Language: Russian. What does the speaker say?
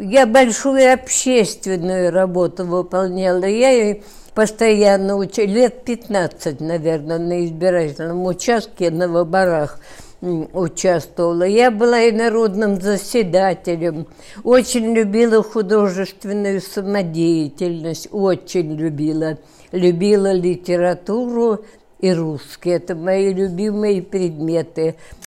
я большую общественную работу выполняла. Я постоянно учила, лет 15, наверное, на избирательном участке на выборах участвовала. Я была и народным заседателем. Очень любила художественную самодеятельность, очень любила. Любила литературу и русский. Это мои любимые предметы.